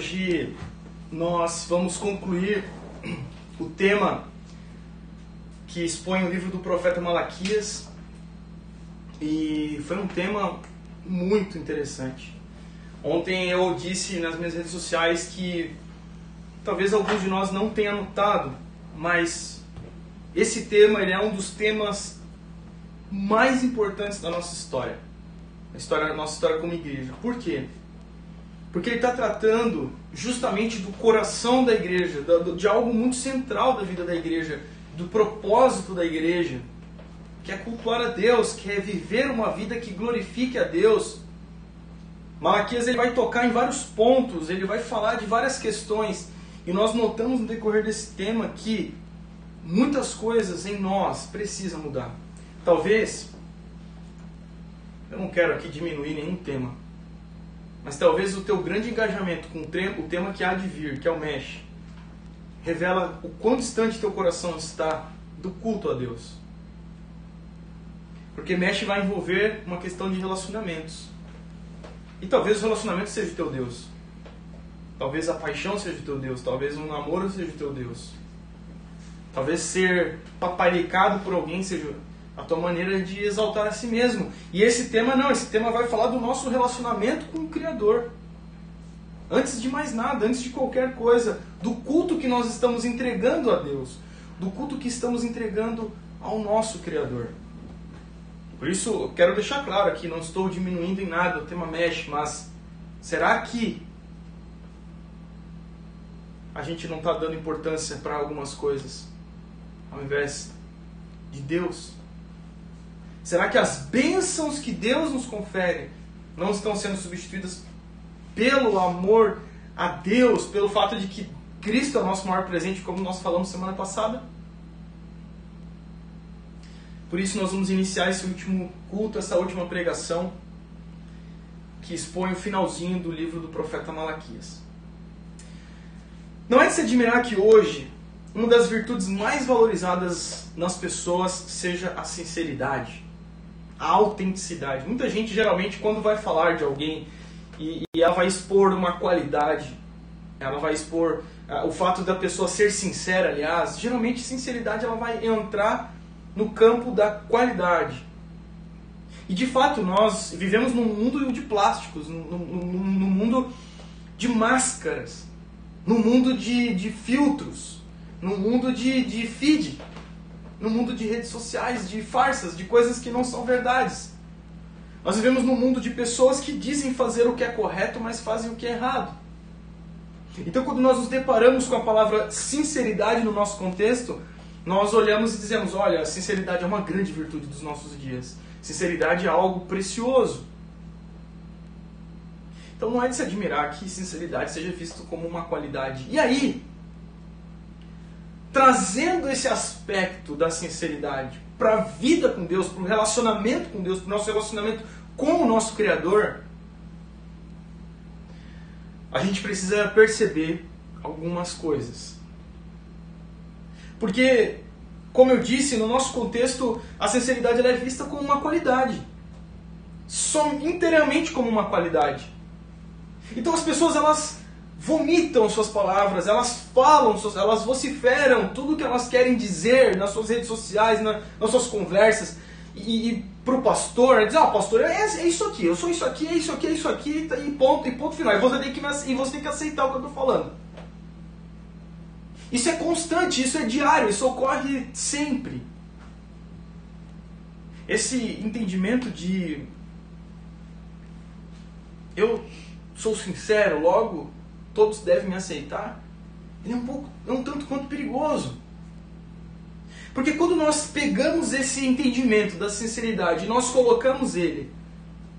Hoje nós vamos concluir o tema que expõe o livro do profeta Malaquias e foi um tema muito interessante. Ontem eu disse nas minhas redes sociais que talvez alguns de nós não tenham notado, mas esse tema ele é um dos temas mais importantes da nossa história, a história da nossa história como igreja. Por quê? Porque ele está tratando justamente do coração da igreja, de algo muito central da vida da igreja, do propósito da igreja, que é cultuar a Deus, que é viver uma vida que glorifique a Deus. Malaquias ele vai tocar em vários pontos, ele vai falar de várias questões, e nós notamos no decorrer desse tema que muitas coisas em nós precisam mudar. Talvez, eu não quero aqui diminuir nenhum tema, mas talvez o teu grande engajamento com o tema que há de vir, que é o Mesh, revela o quão distante teu coração está do culto a Deus. Porque Mesh vai envolver uma questão de relacionamentos. E talvez o relacionamento seja o teu Deus. Talvez a paixão seja o teu Deus. Talvez um namoro seja o teu Deus. Talvez ser paparicado por alguém seja a tua maneira de exaltar a si mesmo. E esse tema não, esse tema vai falar do nosso relacionamento com o Criador. Antes de mais nada, antes de qualquer coisa, do culto que nós estamos entregando a Deus, do culto que estamos entregando ao nosso Criador. Por isso, quero deixar claro aqui, não estou diminuindo em nada o tema mexe, mas será que a gente não está dando importância para algumas coisas ao invés de Deus? Será que as bênçãos que Deus nos confere não estão sendo substituídas pelo amor a Deus, pelo fato de que Cristo é o nosso maior presente, como nós falamos semana passada? Por isso nós vamos iniciar esse último culto, essa última pregação, que expõe o finalzinho do livro do profeta Malaquias. Não é de se admirar que hoje uma das virtudes mais valorizadas nas pessoas seja a sinceridade a autenticidade. Muita gente geralmente quando vai falar de alguém e, e ela vai expor uma qualidade, ela vai expor uh, o fato da pessoa ser sincera, aliás, geralmente sinceridade ela vai entrar no campo da qualidade. E de fato nós vivemos num mundo de plásticos, num, num, num mundo de máscaras, num mundo de, de filtros, num mundo de, de feed no mundo de redes sociais, de farsas, de coisas que não são verdades. Nós vivemos num mundo de pessoas que dizem fazer o que é correto, mas fazem o que é errado. Então, quando nós nos deparamos com a palavra sinceridade no nosso contexto, nós olhamos e dizemos: olha, sinceridade é uma grande virtude dos nossos dias. Sinceridade é algo precioso. Então, não é de se admirar que sinceridade seja visto como uma qualidade. E aí, trazendo esse aspecto da sinceridade para a vida com Deus, para o relacionamento com Deus, para o nosso relacionamento com o nosso Criador, a gente precisa perceber algumas coisas. Porque, como eu disse, no nosso contexto, a sinceridade é vista como uma qualidade. Só inteiramente como uma qualidade. Então as pessoas elas vomitam suas palavras, elas falam, elas vociferam tudo que elas querem dizer nas suas redes sociais, na, nas suas conversas. E, e para o pastor, diz, ah, pastor, é, é, isso aqui, eu sou isso aqui, é isso aqui, é isso aqui, e ponto, e ponto final. E você tem que, e você tem que aceitar o que eu estou falando. Isso é constante, isso é diário, isso ocorre sempre. Esse entendimento de eu sou sincero, logo todos devem aceitar, ele é um pouco, é um tanto quanto perigoso. Porque quando nós pegamos esse entendimento da sinceridade e nós colocamos ele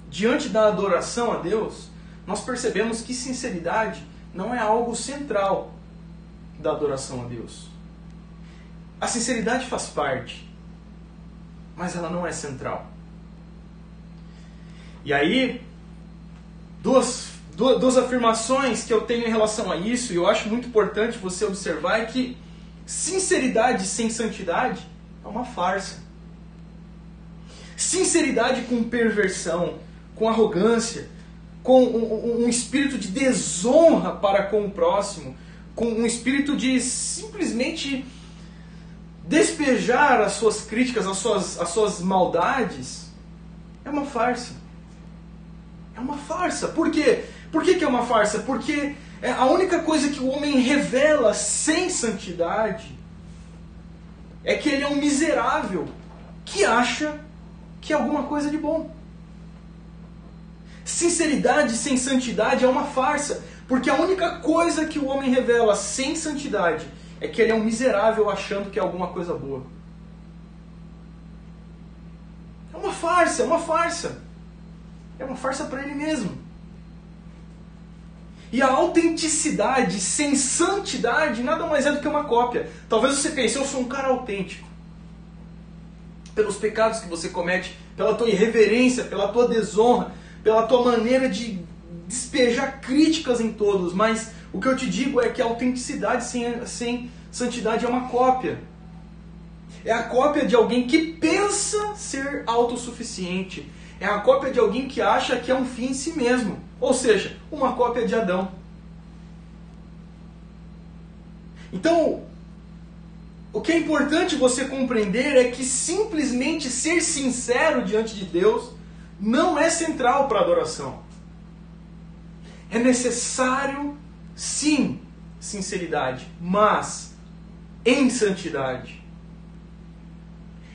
diante da adoração a Deus, nós percebemos que sinceridade não é algo central da adoração a Deus. A sinceridade faz parte, mas ela não é central. E aí, duas duas afirmações que eu tenho em relação a isso, e eu acho muito importante você observar, é que sinceridade sem santidade é uma farsa. Sinceridade com perversão, com arrogância, com um, um espírito de desonra para com o próximo, com um espírito de simplesmente despejar as suas críticas, as suas, as suas maldades, é uma farsa. É uma farsa. Por quê? Por que, que é uma farsa? Porque é a única coisa que o homem revela sem santidade é que ele é um miserável que acha que é alguma coisa de bom. Sinceridade sem santidade é uma farsa, porque a única coisa que o homem revela sem santidade é que ele é um miserável achando que é alguma coisa boa. É uma farsa, é uma farsa. É uma farsa para ele mesmo. E a autenticidade sem santidade nada mais é do que uma cópia. Talvez você pense, eu sou um cara autêntico. Pelos pecados que você comete, pela tua irreverência, pela tua desonra, pela tua maneira de despejar críticas em todos, mas o que eu te digo é que a autenticidade sem, sem santidade é uma cópia. É a cópia de alguém que pensa ser autossuficiente. É a cópia de alguém que acha que é um fim em si mesmo. Ou seja, uma cópia de Adão. Então, o que é importante você compreender é que simplesmente ser sincero diante de Deus não é central para a adoração. É necessário, sim, sinceridade, mas em santidade.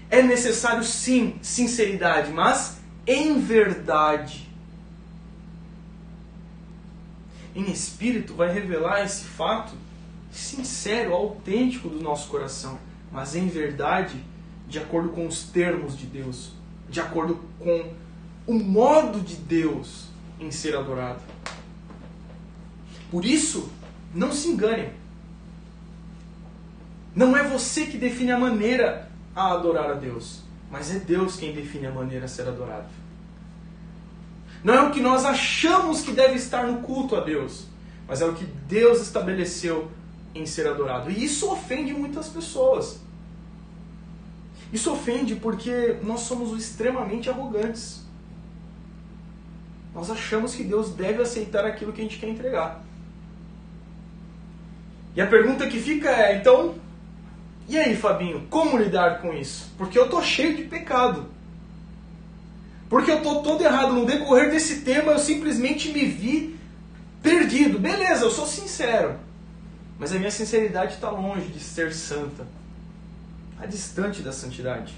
É necessário, sim, sinceridade, mas em verdade. Em espírito vai revelar esse fato sincero, autêntico do nosso coração, mas em verdade, de acordo com os termos de Deus, de acordo com o modo de Deus em ser adorado. Por isso, não se engane. Não é você que define a maneira a adorar a Deus, mas é Deus quem define a maneira a ser adorado. Não é o que nós achamos que deve estar no culto a Deus, mas é o que Deus estabeleceu em ser adorado. E isso ofende muitas pessoas. Isso ofende porque nós somos extremamente arrogantes. Nós achamos que Deus deve aceitar aquilo que a gente quer entregar. E a pergunta que fica é, então, e aí, Fabinho, como lidar com isso? Porque eu tô cheio de pecado. Porque eu tô todo errado. No decorrer desse tema, eu simplesmente me vi perdido. Beleza, eu sou sincero. Mas a minha sinceridade está longe de ser santa. Está distante da santidade.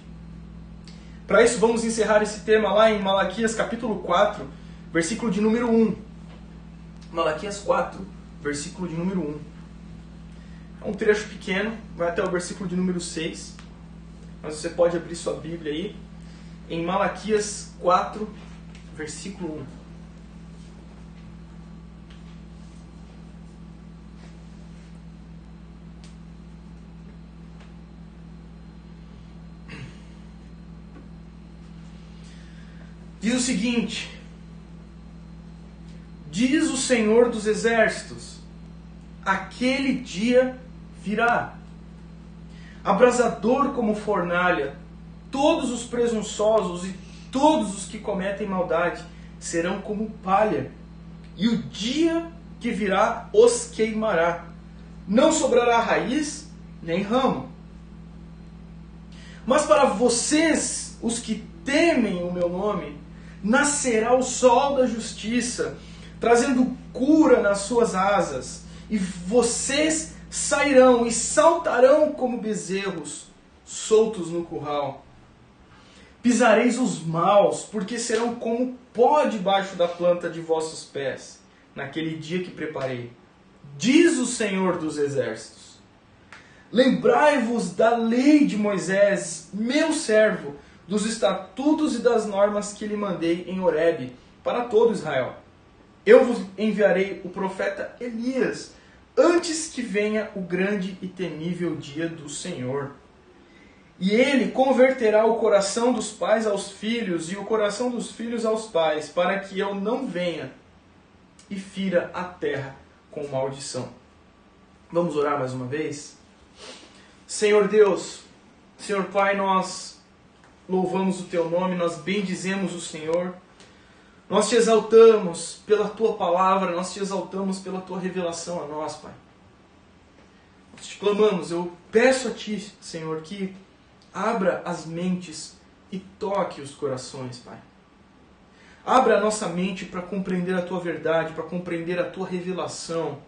Para isso, vamos encerrar esse tema lá em Malaquias capítulo 4, versículo de número 1. Malaquias 4, versículo de número 1. É um trecho pequeno, vai até o versículo de número 6. Mas você pode abrir sua Bíblia aí. Em Malaquias 4, versículo 1. Diz o seguinte: Diz o Senhor dos Exércitos: aquele dia virá. Abrasador como fornalha, todos os presunçosos e todos os que cometem maldade serão como palha, e o dia que virá os queimará. Não sobrará raiz nem ramo. Mas para vocês, os que temem o meu nome, nascerá o sol da justiça, trazendo cura nas suas asas e vocês sairão e saltarão como bezerros soltos no curral. Pisareis os maus, porque serão como pó debaixo da planta de vossos pés, naquele dia que preparei. Diz o Senhor dos Exércitos. Lembrai-vos da lei de Moisés, meu servo, dos estatutos e das normas que lhe mandei em Horebe, para todo Israel. Eu vos enviarei o profeta Elias, antes que venha o grande e temível dia do Senhor. E ele converterá o coração dos pais aos filhos e o coração dos filhos aos pais, para que eu não venha e fira a terra com maldição. Vamos orar mais uma vez? Senhor Deus, Senhor Pai, nós louvamos o teu nome, nós bendizemos o Senhor Nós te exaltamos pela tua palavra, nós te exaltamos pela tua revelação a nós, Pai. Nós te clamamos, eu peço a ti, Senhor, que abra as mentes e toque os corações, Pai. Abra a nossa mente para compreender a tua verdade, para compreender a tua revelação.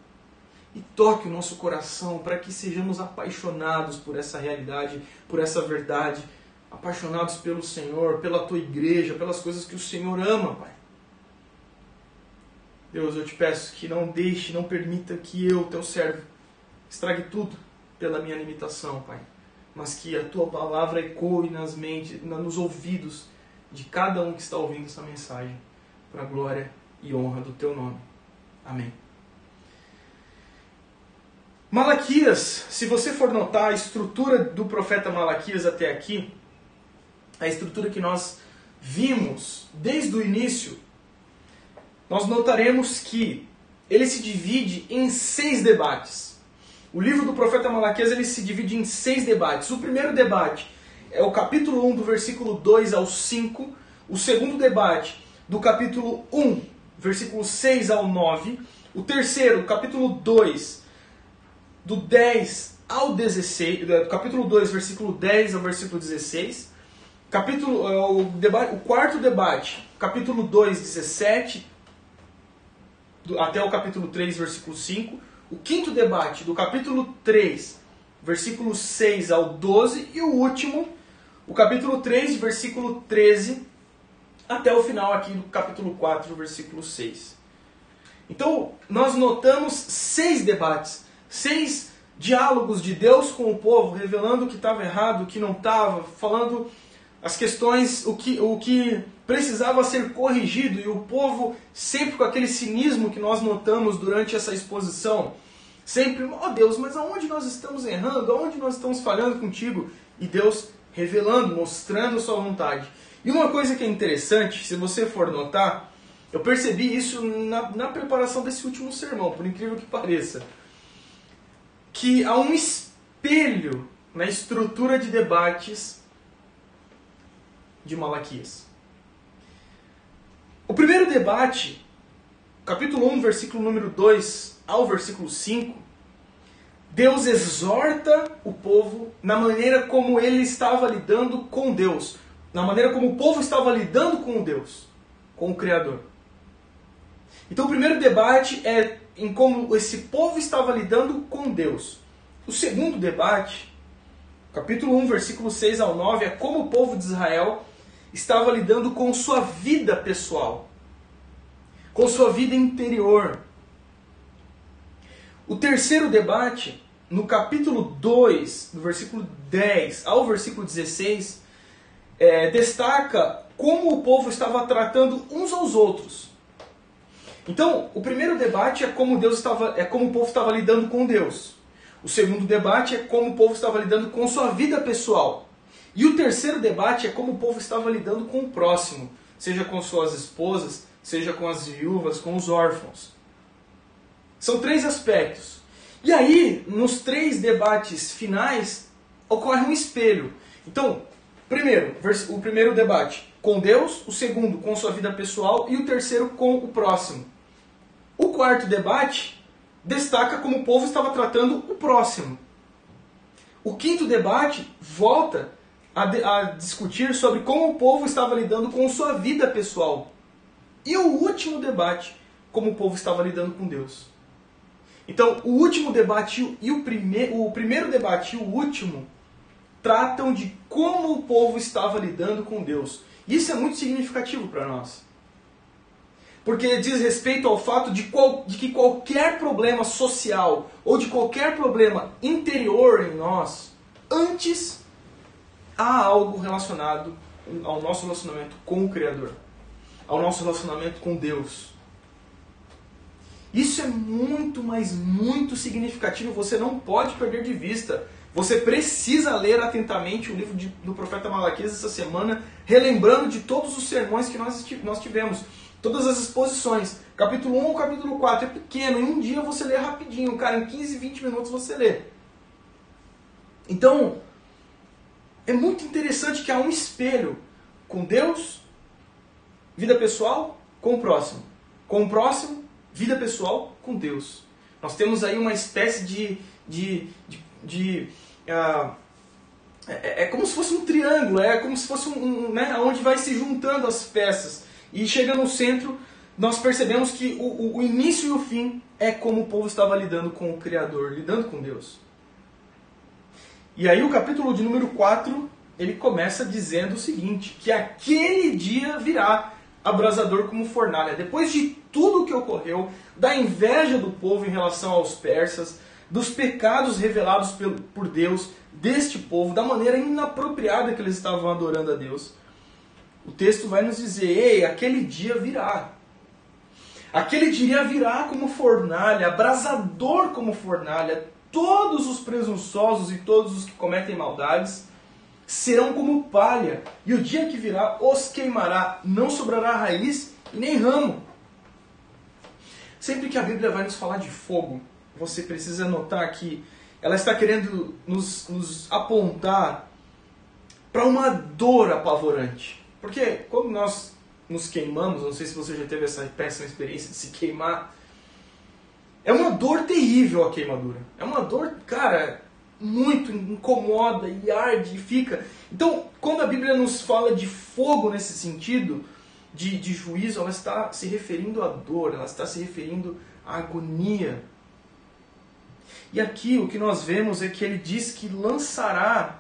E toque o nosso coração para que sejamos apaixonados por essa realidade, por essa verdade, apaixonados pelo Senhor, pela tua igreja, pelas coisas que o Senhor ama, Pai. Deus, eu te peço que não deixe, não permita que eu, teu servo, estrague tudo pela minha limitação, Pai. Mas que a tua palavra ecoe nas mentes, nos ouvidos de cada um que está ouvindo essa mensagem, para a glória e honra do teu nome. Amém. Malaquias, se você for notar a estrutura do profeta Malaquias até aqui, a estrutura que nós vimos desde o início nós notaremos que ele se divide em seis debates. O livro do profeta Malaquias ele se divide em seis debates. O primeiro debate é o capítulo 1, do versículo 2 ao 5. O segundo debate, do capítulo 1, versículo 6 ao 9. O terceiro, capítulo 2, do 10 ao 16. Do capítulo 2, versículo 10 ao versículo 16. Capítulo, é, o, debate, o quarto debate, capítulo 2, 17 até o capítulo 3, versículo 5. O quinto debate, do capítulo 3, versículo 6 ao 12. E o último, o capítulo 3, versículo 13, até o final aqui do capítulo 4, versículo 6. Então, nós notamos seis debates, seis diálogos de Deus com o povo, revelando o que estava errado, o que não estava, falando as questões, o que, o que precisava ser corrigido, e o povo, sempre com aquele cinismo que nós notamos durante essa exposição, sempre, ó oh Deus, mas aonde nós estamos errando? Aonde nós estamos falhando contigo? E Deus revelando, mostrando a sua vontade. E uma coisa que é interessante, se você for notar, eu percebi isso na, na preparação desse último sermão, por incrível que pareça, que há um espelho na estrutura de debates de Malaquias. O primeiro debate, capítulo 1, versículo número 2 ao versículo 5, Deus exorta o povo na maneira como ele estava lidando com Deus, na maneira como o povo estava lidando com Deus, com o Criador. Então o primeiro debate é em como esse povo estava lidando com Deus. O segundo debate, capítulo 1, versículo 6 ao 9, é como o povo de Israel estava lidando com sua vida pessoal, com sua vida interior. O terceiro debate, no capítulo 2, do versículo 10 ao versículo 16, é, destaca como o povo estava tratando uns aos outros. Então, o primeiro debate é como Deus estava, é como o povo estava lidando com Deus. O segundo debate é como o povo estava lidando com sua vida pessoal. E o terceiro debate é como o povo estava lidando com o próximo, seja com suas esposas, seja com as viúvas, com os órfãos. São três aspectos. E aí, nos três debates finais, ocorre um espelho. Então, primeiro, o primeiro debate com Deus, o segundo com sua vida pessoal e o terceiro com o próximo. O quarto debate destaca como o povo estava tratando o próximo. O quinto debate volta a, a discutir sobre como o povo estava lidando com sua vida pessoal. E o último debate, como o povo estava lidando com Deus. Então, o último debate e o, prime o primeiro debate e o último tratam de como o povo estava lidando com Deus. Isso é muito significativo para nós. Porque diz respeito ao fato de, qual, de que qualquer problema social ou de qualquer problema interior em nós, antes há algo relacionado ao nosso relacionamento com o Criador, ao nosso relacionamento com Deus. Isso é muito, mas muito significativo, você não pode perder de vista. Você precisa ler atentamente o livro de, do profeta Malaquias essa semana, relembrando de todos os sermões que nós, nós tivemos, todas as exposições. Capítulo 1 ao capítulo 4 é pequeno, em um dia você lê rapidinho, cara, em 15, 20 minutos você lê. Então, é muito interessante que há um espelho com Deus, vida pessoal, com o próximo. Com o próximo, vida pessoal com Deus. Nós temos aí uma espécie de. de, de, de uh, é, é, como se fosse um triângulo, é como se fosse um, um, né, onde vai se juntando as peças. E chega no centro, nós percebemos que o, o, o início e o fim é como o povo estava lidando com o Criador, lidando com Deus. E aí o capítulo de número 4, ele começa dizendo o seguinte, que aquele dia virá abrasador como fornalha. Depois de tudo o que ocorreu, da inveja do povo em relação aos persas, dos pecados revelados por Deus deste povo, da maneira inapropriada que eles estavam adorando a Deus, o texto vai nos dizer: ei, aquele dia virá. Aquele dia virá como fornalha, abrasador como fornalha. Todos os presunçosos e todos os que cometem maldades serão como palha, e o dia que virá os queimará, não sobrará raiz nem ramo. Sempre que a Bíblia vai nos falar de fogo, você precisa notar que ela está querendo nos, nos apontar para uma dor apavorante. Porque quando nós nos queimamos, não sei se você já teve essa péssima experiência de se queimar, é uma dor terrível a queimadura. É uma dor, cara, muito incomoda e arde e fica. Então, quando a Bíblia nos fala de fogo nesse sentido, de, de juízo, ela está se referindo à dor, ela está se referindo à agonia. E aqui o que nós vemos é que ele diz que lançará,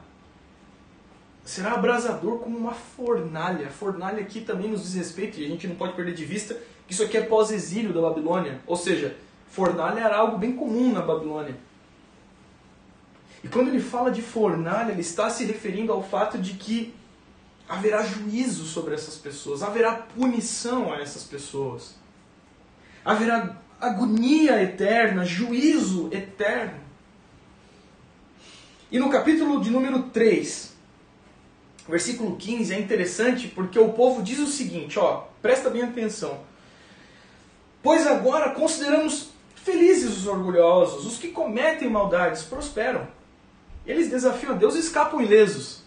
será abrasador como uma fornalha. A fornalha aqui também nos diz respeito, e a gente não pode perder de vista que isso aqui é pós-exílio da Babilônia. Ou seja, fornalha era algo bem comum na Babilônia. E quando ele fala de fornalha, ele está se referindo ao fato de que haverá juízo sobre essas pessoas, haverá punição a essas pessoas, haverá agonia eterna, juízo eterno. E no capítulo de número 3, versículo 15, é interessante porque o povo diz o seguinte, ó, presta bem atenção. Pois agora consideramos felizes os orgulhosos, os que cometem maldades prosperam. Eles desafiam a Deus e escapam ilesos.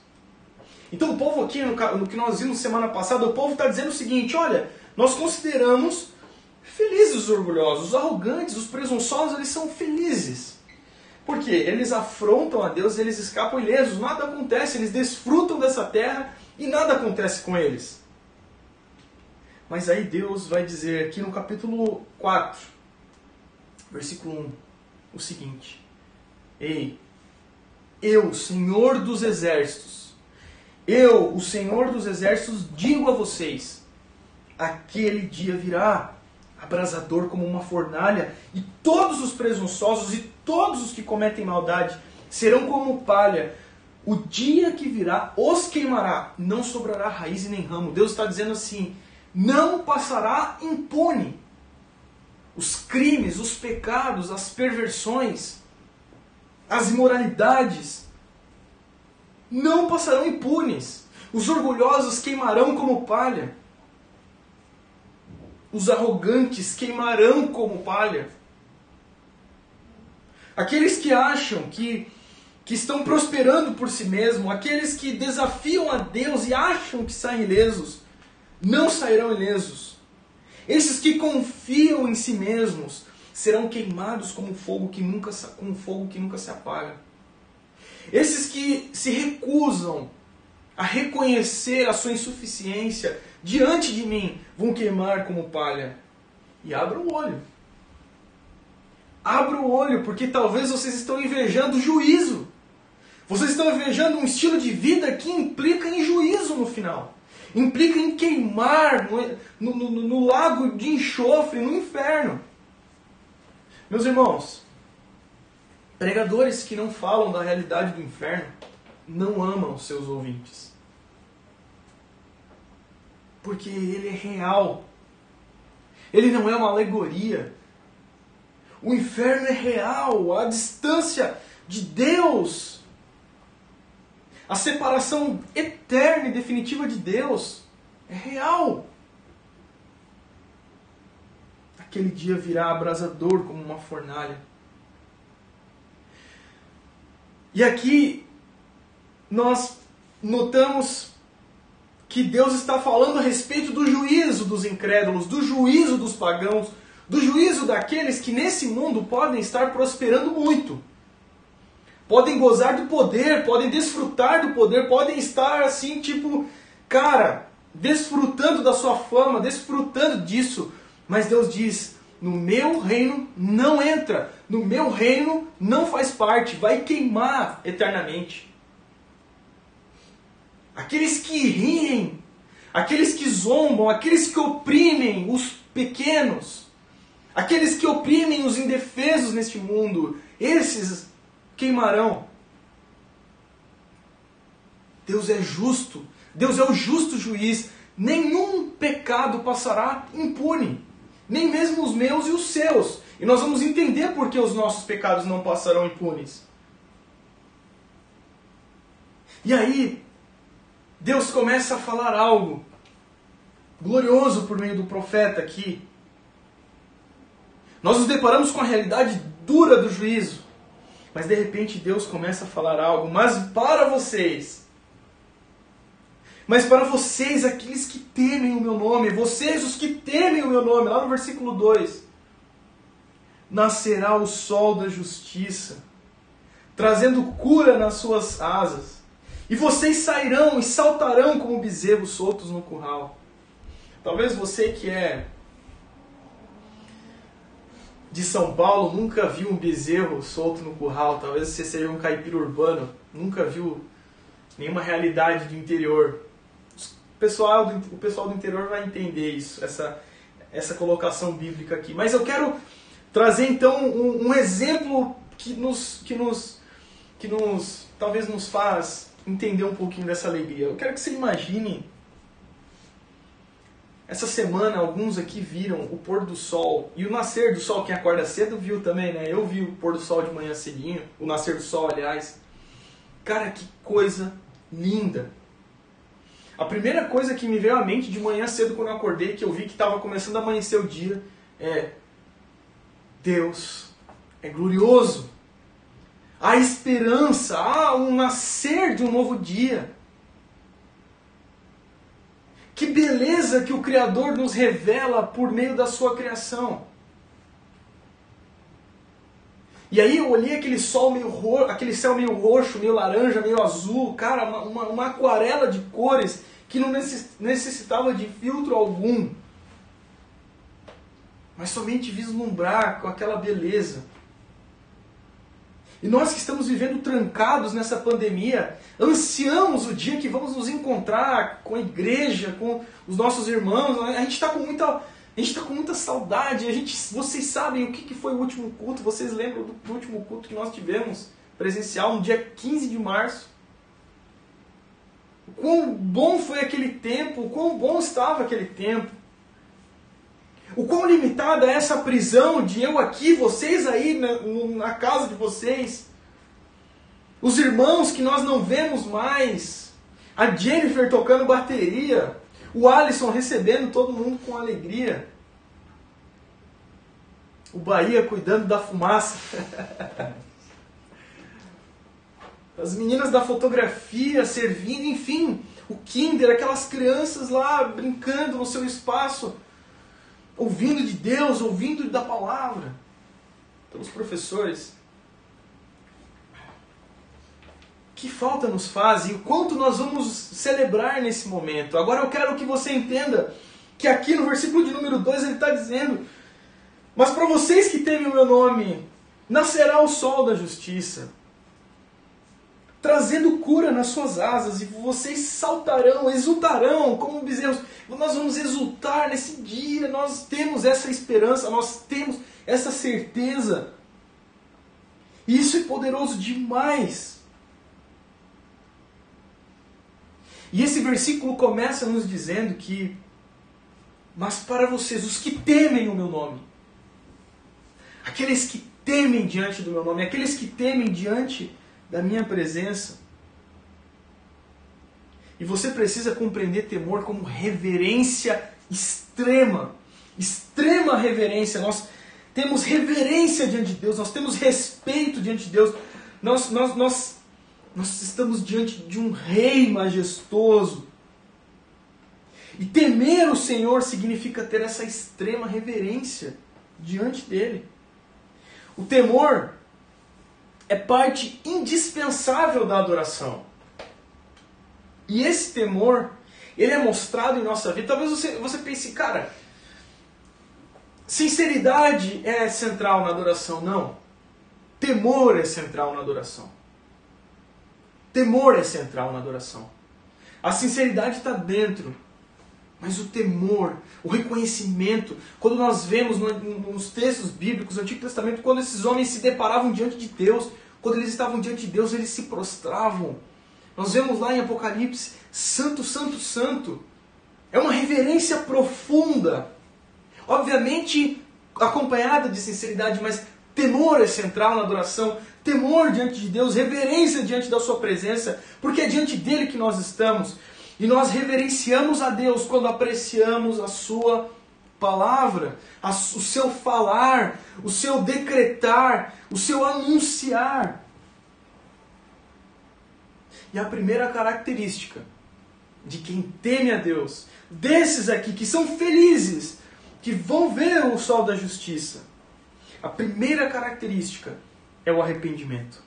Então o povo aqui, no, que nós vimos semana passada, o povo está dizendo o seguinte, olha, nós consideramos felizes os orgulhosos, os arrogantes, os presunçosos, eles são felizes. Porque eles afrontam a Deus, eles escapam ilesos, nada acontece, eles desfrutam dessa terra e nada acontece com eles. Mas aí Deus vai dizer aqui no capítulo 4, versículo 1, o seguinte: Ei, eu, Senhor dos exércitos, eu, o Senhor dos exércitos, digo a vocês: aquele dia virá, abrasador como uma fornalha, e todos os presunçosos e todos os que cometem maldade serão como palha. O dia que virá os queimará, não sobrará raiz nem ramo. Deus está dizendo assim: não passará impune. Os crimes, os pecados, as perversões, as imoralidades não passarão impunes. Os orgulhosos queimarão como palha. Os arrogantes queimarão como palha. Aqueles que acham que, que estão prosperando por si mesmos, aqueles que desafiam a Deus e acham que saem ilesos, não sairão ilesos. Esses que confiam em si mesmos, serão queimados como fogo que nunca, com fogo que nunca se apaga. Esses que se recusam a reconhecer a sua insuficiência diante de mim vão queimar como palha. E abra o olho. Abra o olho, porque talvez vocês estão invejando juízo. Vocês estão invejando um estilo de vida que implica em juízo no final. Implica em queimar no, no, no, lago de enxofre, no inferno. Meus irmãos, pregadores que não falam da realidade do inferno não amam os seus ouvintes. Porque ele é real. Ele não é uma alegoria. O inferno é real, a distância de Deus, a separação eterna e definitiva de Deus é real aquele dia virá abrasador como uma fornalha. E aqui nós notamos que Deus está falando a respeito do juízo dos incrédulos, do juízo dos pagãos, do juízo daqueles que nesse mundo podem estar prosperando muito. Podem gozar do poder, podem desfrutar do poder, podem estar assim, tipo, cara, desfrutando da sua fama, desfrutando disso. Mas Deus diz: no meu reino não entra, no meu reino não faz parte, vai queimar eternamente. Aqueles que riem, aqueles que zombam, aqueles que oprimem os pequenos, aqueles que oprimem os indefesos neste mundo, esses queimarão. Deus é justo, Deus é o justo juiz, nenhum pecado passará impune, nem mesmo os meus e os seus. E nós vamos entender por que os nossos pecados não passarão impunes. E aí, Deus começa a falar algo glorioso por meio do profeta aqui. Nós nos deparamos com a realidade dura do juízo. Mas de repente Deus começa a falar algo, mas para vocês. Mas para vocês, aqueles que temem o meu nome, vocês os que temem o meu nome, lá no versículo 2: Nascerá o sol da justiça, trazendo cura nas suas asas e vocês sairão e saltarão como bezerros soltos no curral. Talvez você que é de São Paulo nunca viu um bezerro solto no curral. Talvez você seja um caipira urbano, nunca viu nenhuma realidade do interior. O pessoal do, o pessoal do interior vai entender isso, essa, essa colocação bíblica aqui. Mas eu quero trazer então um, um exemplo que nos, que nos, que nos talvez nos faz entender um pouquinho dessa alegria. Eu quero que você imagine. Essa semana, alguns aqui viram o pôr do sol e o nascer do sol. Quem acorda cedo viu também, né? Eu vi o pôr do sol de manhã cedinho, o nascer do sol, aliás. Cara, que coisa linda! A primeira coisa que me veio à mente de manhã cedo quando eu acordei, que eu vi que estava começando a amanhecer o dia, é: Deus é glorioso há esperança, há um nascer de um novo dia. Que beleza que o Criador nos revela por meio da sua criação. E aí eu olhei aquele sol meio roxo, aquele céu meio roxo, meio laranja, meio azul, cara, uma, uma, uma aquarela de cores que não necessitava de filtro algum. Mas somente vislumbrar com aquela beleza. E nós que estamos vivendo trancados nessa pandemia, ansiamos o dia que vamos nos encontrar com a igreja, com os nossos irmãos. A gente está com muita, a gente está com muita saudade. A gente, vocês sabem o que, que foi o último culto? Vocês lembram do, do último culto que nós tivemos presencial no dia 15 de março? O quão bom foi aquele tempo, o quão bom estava aquele tempo. O quão limitada é essa prisão de eu aqui, vocês aí na, na casa de vocês. Os irmãos que nós não vemos mais. A Jennifer tocando bateria. O Alisson recebendo todo mundo com alegria. O Bahia cuidando da fumaça. As meninas da fotografia servindo, enfim, o Kinder, aquelas crianças lá brincando no seu espaço ouvindo de Deus, ouvindo da palavra, pelos professores. Que falta nos faz e o quanto nós vamos celebrar nesse momento. Agora eu quero que você entenda que aqui no versículo de número 2 ele está dizendo: Mas para vocês que temem o meu nome, nascerá o sol da justiça trazendo cura nas suas asas, e vocês saltarão, exultarão como bezerros. Nós vamos exultar nesse dia, nós temos essa esperança, nós temos essa certeza. E isso é poderoso demais. E esse versículo começa nos dizendo que, mas para vocês, os que temem o meu nome, aqueles que temem diante do meu nome, aqueles que temem diante da minha presença. E você precisa compreender temor como reverência extrema. Extrema reverência. Nós temos reverência diante de Deus, nós temos respeito diante de Deus. Nós, nós, nós, nós estamos diante de um rei majestoso. E temer o Senhor significa ter essa extrema reverência diante dele. O temor é parte indispensável da adoração. E esse temor, ele é mostrado em nossa vida. Talvez você, você pense, cara, sinceridade é central na adoração. Não. Temor é central na adoração. Temor é central na adoração. A sinceridade está dentro, mas o temor, o reconhecimento, quando nós vemos nos textos bíblicos, no Antigo Testamento, quando esses homens se deparavam diante de Deus, quando eles estavam diante de Deus, eles se prostravam. Nós vemos lá em Apocalipse, Santo, Santo, Santo. É uma reverência profunda. Obviamente acompanhada de sinceridade, mas temor é central na adoração, temor diante de Deus, reverência diante da Sua presença, porque é diante dele que nós estamos. E nós reverenciamos a Deus quando apreciamos a Sua palavra, o seu falar, o seu decretar, o seu anunciar. E a primeira característica de quem teme a Deus, desses aqui que são felizes, que vão ver o sol da justiça, a primeira característica é o arrependimento.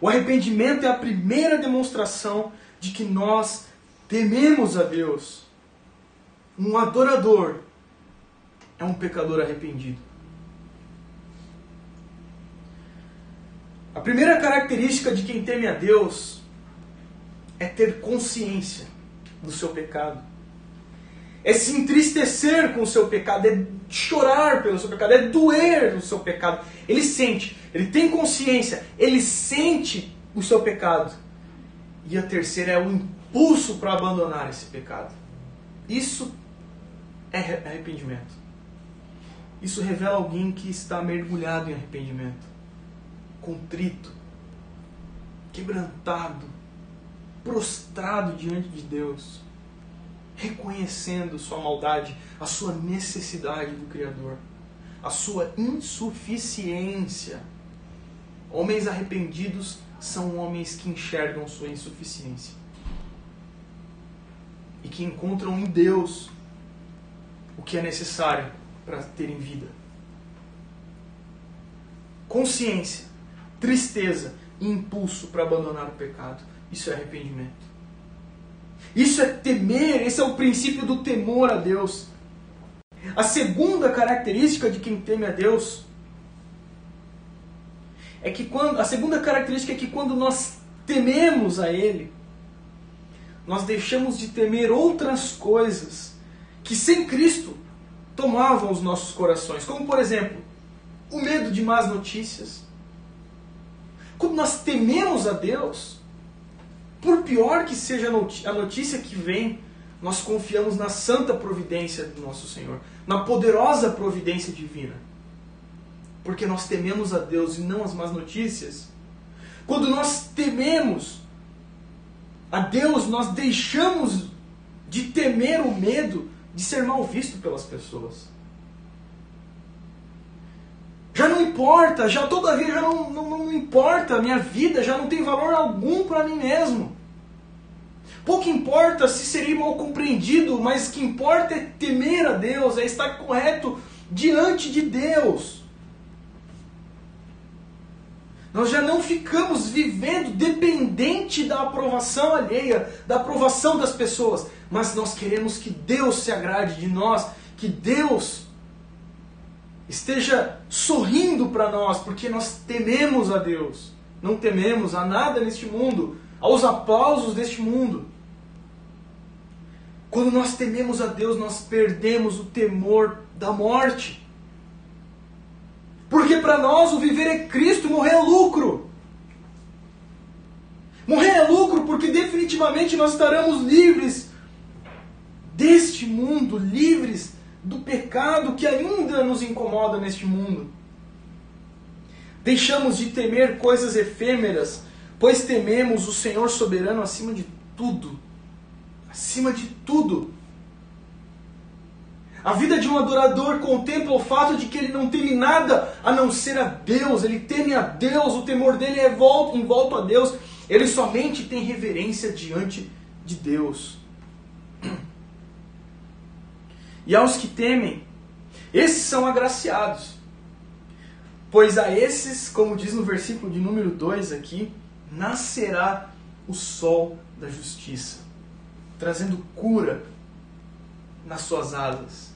O arrependimento é a primeira demonstração de que nós tememos a Deus. Um adorador é um pecador arrependido. A primeira característica de quem teme a Deus é ter consciência do seu pecado. É se entristecer com o seu pecado, é chorar pelo seu pecado, é doer no seu pecado. Ele sente, ele tem consciência, ele sente o seu pecado. E a terceira é o impulso para abandonar esse pecado. Isso é arrependimento. Isso revela alguém que está mergulhado em arrependimento, contrito, quebrantado, prostrado diante de Deus. Reconhecendo sua maldade, a sua necessidade do Criador, a sua insuficiência. Homens arrependidos são homens que enxergam sua insuficiência. E que encontram em Deus o que é necessário para terem vida. Consciência, tristeza e impulso para abandonar o pecado. Isso é arrependimento. Isso é temer, esse é o princípio do temor a Deus. A segunda característica de quem teme a Deus é que quando a segunda característica é que quando nós tememos a ele, nós deixamos de temer outras coisas que sem Cristo tomavam os nossos corações, como por exemplo, o medo de más notícias. Quando nós tememos a Deus, por pior que seja a notícia que vem, nós confiamos na santa providência do nosso Senhor, na poderosa providência divina. Porque nós tememos a Deus e não as más notícias. Quando nós tememos a Deus, nós deixamos de temer o medo de ser mal visto pelas pessoas. Já não importa, já todavia já não, não, não importa, a minha vida já não tem valor algum para mim mesmo. Pouco importa se seria mal compreendido, mas o que importa é temer a Deus, é estar correto diante de Deus. Nós já não ficamos vivendo dependente da aprovação alheia, da aprovação das pessoas, mas nós queremos que Deus se agrade de nós, que Deus esteja sorrindo para nós, porque nós tememos a Deus. Não tememos a nada neste mundo, aos aplausos deste mundo. Quando nós tememos a Deus, nós perdemos o temor da morte. Porque para nós o viver é Cristo, morrer é lucro. Morrer é lucro porque definitivamente nós estaremos livres deste mundo, livres do pecado que ainda nos incomoda neste mundo. Deixamos de temer coisas efêmeras, pois tememos o Senhor soberano acima de tudo. Acima de tudo. A vida de um adorador contempla o fato de que ele não teme nada a não ser a Deus, ele teme a Deus, o temor dele é em volta a Deus, ele somente tem reverência diante de Deus. E aos que temem. Esses são agraciados. Pois a esses, como diz no versículo de número 2 aqui, nascerá o sol da justiça, trazendo cura nas suas asas.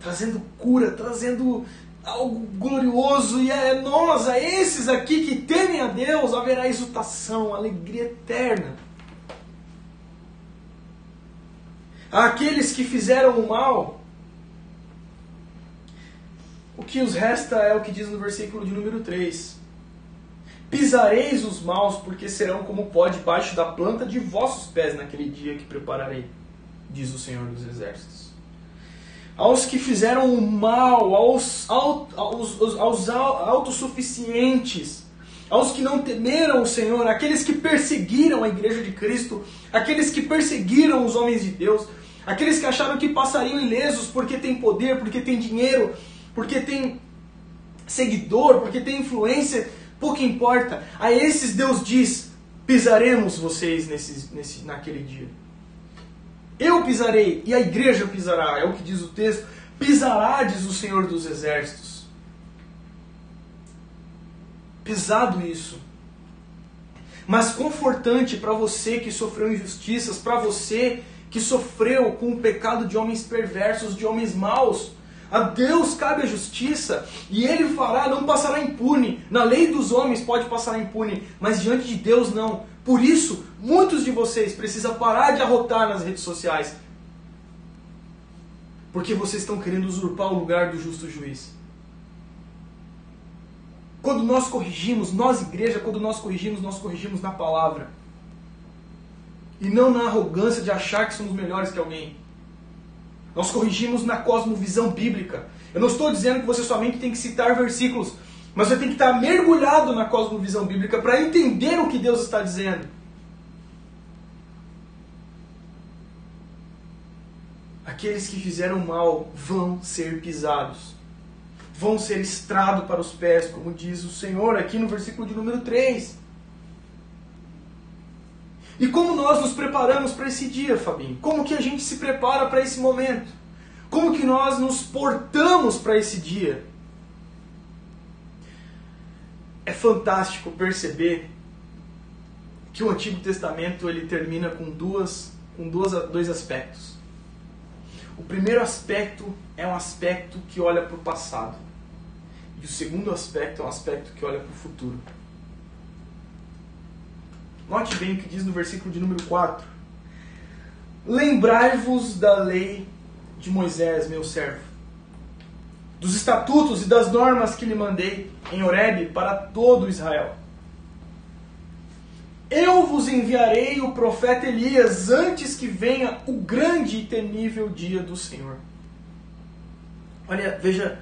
Trazendo cura, trazendo algo glorioso, e é nós, a esses aqui que temem a Deus, haverá exultação, alegria eterna. Aqueles que fizeram o mal, o que os resta é o que diz no versículo de número 3. Pisareis os maus, porque serão como pó debaixo da planta de vossos pés naquele dia que prepararei, diz o Senhor dos Exércitos. Aos que fizeram o mal, aos, aos, aos, aos autossuficientes, aos que não temeram o Senhor, aqueles que perseguiram a igreja de Cristo, aqueles que perseguiram os homens de Deus, aqueles que acharam que passariam ilesos porque tem poder, porque tem dinheiro, porque tem seguidor, porque tem influência, pouco importa. A esses Deus diz: pisaremos vocês nesse, nesse, naquele dia. Eu pisarei e a igreja pisará, é o que diz o texto. Pisará, diz o Senhor dos Exércitos. Pesado isso. Mas confortante para você que sofreu injustiças, para você que sofreu com o pecado de homens perversos, de homens maus. A Deus cabe a justiça e Ele fará, não passará impune. Na lei dos homens pode passar impune, mas diante de Deus não. Por isso, muitos de vocês precisam parar de arrotar nas redes sociais. Porque vocês estão querendo usurpar o lugar do justo juiz. Quando nós corrigimos, nós igreja, quando nós corrigimos, nós corrigimos na palavra. E não na arrogância de achar que somos melhores que alguém. Nós corrigimos na cosmovisão bíblica. Eu não estou dizendo que você somente tem que citar versículos, mas você tem que estar mergulhado na cosmovisão bíblica para entender o que Deus está dizendo. Aqueles que fizeram mal vão ser pisados, vão ser estrado para os pés, como diz o Senhor aqui no versículo de número 3. E como nós nos preparamos para esse dia, Fabinho? Como que a gente se prepara para esse momento? Como que nós nos portamos para esse dia? É fantástico perceber que o Antigo Testamento ele termina com duas com duas, dois aspectos. O primeiro aspecto é um aspecto que olha para o passado. E o segundo aspecto é um aspecto que olha para o futuro. Note bem o que diz no versículo de número 4. Lembrai-vos da lei de Moisés, meu servo, dos estatutos e das normas que lhe mandei em Horebe para todo Israel. Eu vos enviarei o profeta Elias antes que venha o grande e temível dia do Senhor. Olha, veja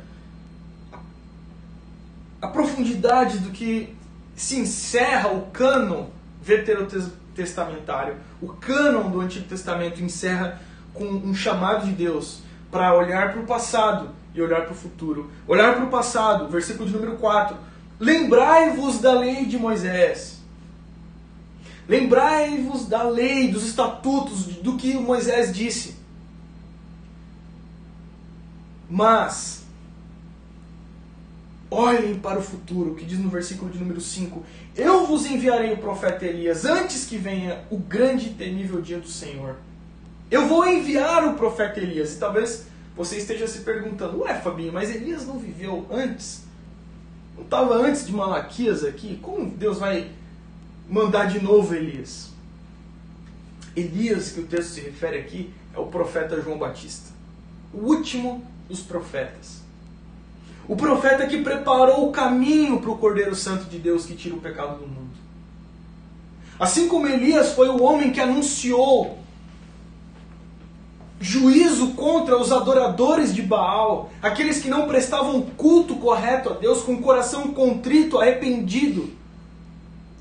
a profundidade do que se encerra o cânon veterotestamentário. O cânon do Antigo Testamento encerra com um chamado de Deus para olhar para o passado e olhar para o futuro. Olhar para o passado, versículo de número 4. Lembrai-vos da lei de Moisés. Lembrai-vos da lei, dos estatutos, do que Moisés disse. Mas Olhem para o futuro, que diz no versículo de número 5: Eu vos enviarei o profeta Elias antes que venha o grande e temível dia do Senhor. Eu vou enviar o profeta Elias. E talvez você esteja se perguntando: Ué, Fabinho, mas Elias não viveu antes? Não estava antes de Malaquias aqui? Como Deus vai mandar de novo Elias? Elias, que o texto se refere aqui, é o profeta João Batista, o último dos profetas. O profeta que preparou o caminho para o Cordeiro Santo de Deus que tira o pecado do mundo. Assim como Elias foi o homem que anunciou juízo contra os adoradores de Baal, aqueles que não prestavam culto correto a Deus, com o coração contrito, arrependido,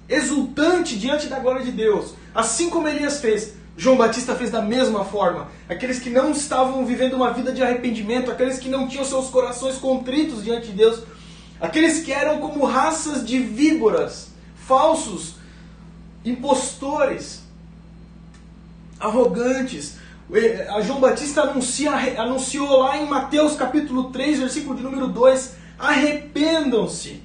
exultante diante da glória de Deus. Assim como Elias fez, João Batista fez da mesma forma. Aqueles que não estavam vivendo uma vida de arrependimento, aqueles que não tinham seus corações contritos diante de Deus, aqueles que eram como raças de víboras, falsos, impostores, arrogantes, A João Batista anuncia, anunciou lá em Mateus capítulo 3, versículo de número 2, arrependam-se.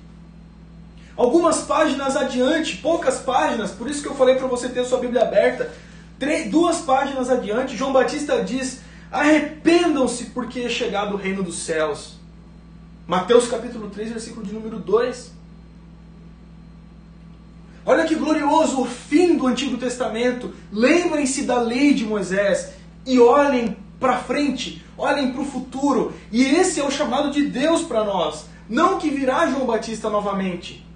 Algumas páginas adiante, poucas páginas, por isso que eu falei para você ter sua Bíblia aberta. Três, duas páginas adiante, João Batista diz: arrependam-se porque é chegado o reino dos céus. Mateus capítulo 3, versículo de número 2. Olha que glorioso o fim do Antigo Testamento. Lembrem-se da lei de Moisés e olhem para frente, olhem para o futuro. E esse é o chamado de Deus para nós. Não que virá João Batista novamente.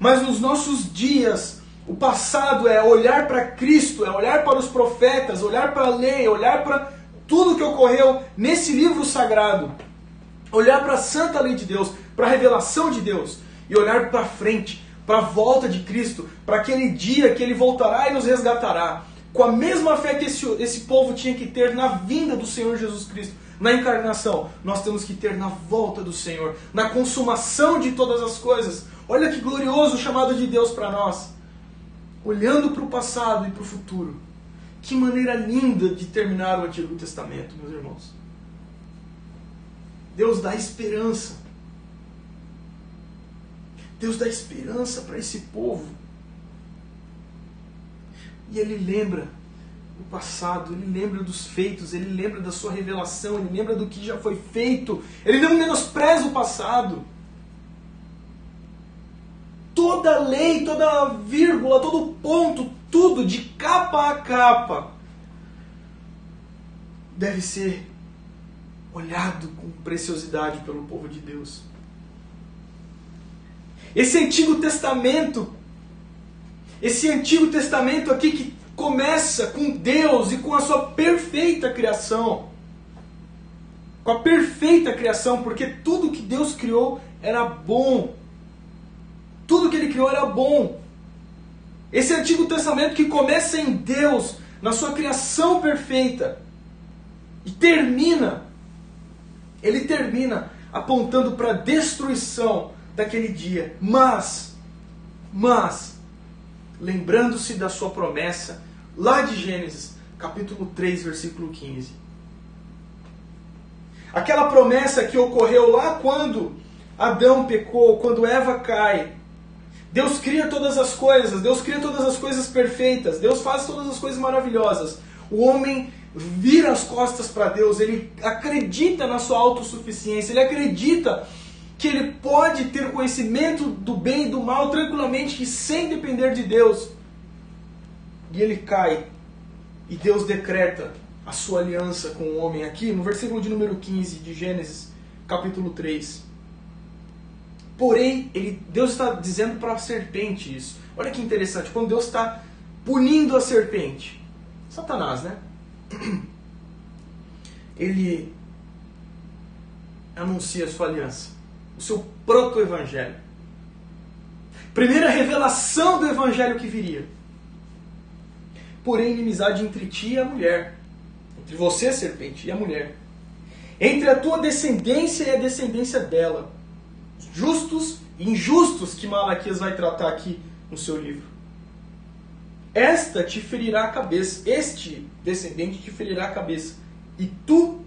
Mas nos nossos dias, o passado é olhar para Cristo, é olhar para os profetas, olhar para a lei, olhar para tudo que ocorreu nesse livro sagrado. Olhar para a santa lei de Deus, para a revelação de Deus e olhar para frente para a volta de Cristo, para aquele dia que ele voltará e nos resgatará. Com a mesma fé que esse, esse povo tinha que ter na vinda do Senhor Jesus Cristo, na encarnação, nós temos que ter na volta do Senhor, na consumação de todas as coisas. Olha que glorioso o chamado de Deus para nós. Olhando para o passado e para o futuro. Que maneira linda de terminar o Antigo Testamento, meus irmãos. Deus dá esperança. Deus dá esperança para esse povo. E ele lembra o passado, ele lembra dos feitos, ele lembra da sua revelação, ele lembra do que já foi feito. Ele não menospreza o passado. Toda lei, toda vírgula, todo ponto, tudo de capa a capa deve ser olhado com preciosidade pelo povo de Deus. Esse Antigo Testamento, esse Antigo Testamento aqui que começa com Deus e com a sua perfeita criação. Com a perfeita criação, porque tudo que Deus criou era bom. Tudo que ele criou era bom. Esse Antigo Testamento que começa em Deus, na sua criação perfeita, e termina, ele termina apontando para a destruição daquele dia. Mas, mas, lembrando-se da sua promessa, lá de Gênesis, capítulo 3, versículo 15. Aquela promessa que ocorreu lá quando Adão pecou, quando Eva cai. Deus cria todas as coisas, Deus cria todas as coisas perfeitas, Deus faz todas as coisas maravilhosas. O homem vira as costas para Deus, ele acredita na sua autossuficiência, ele acredita que ele pode ter conhecimento do bem e do mal tranquilamente, sem depender de Deus. E ele cai. E Deus decreta a sua aliança com o homem aqui, no versículo de número 15 de Gênesis, capítulo 3. Porém, ele, Deus está dizendo para a serpente isso. Olha que interessante, quando Deus está punindo a serpente, Satanás, né? Ele anuncia a sua aliança o seu proto-evangelho. Primeira revelação do evangelho que viria. Porém, inimizade entre ti e a mulher, entre você, serpente, e a mulher, entre a tua descendência e a descendência dela, justos e injustos que Malaquias vai tratar aqui no seu livro. Esta te ferirá a cabeça, este descendente te ferirá a cabeça, e tu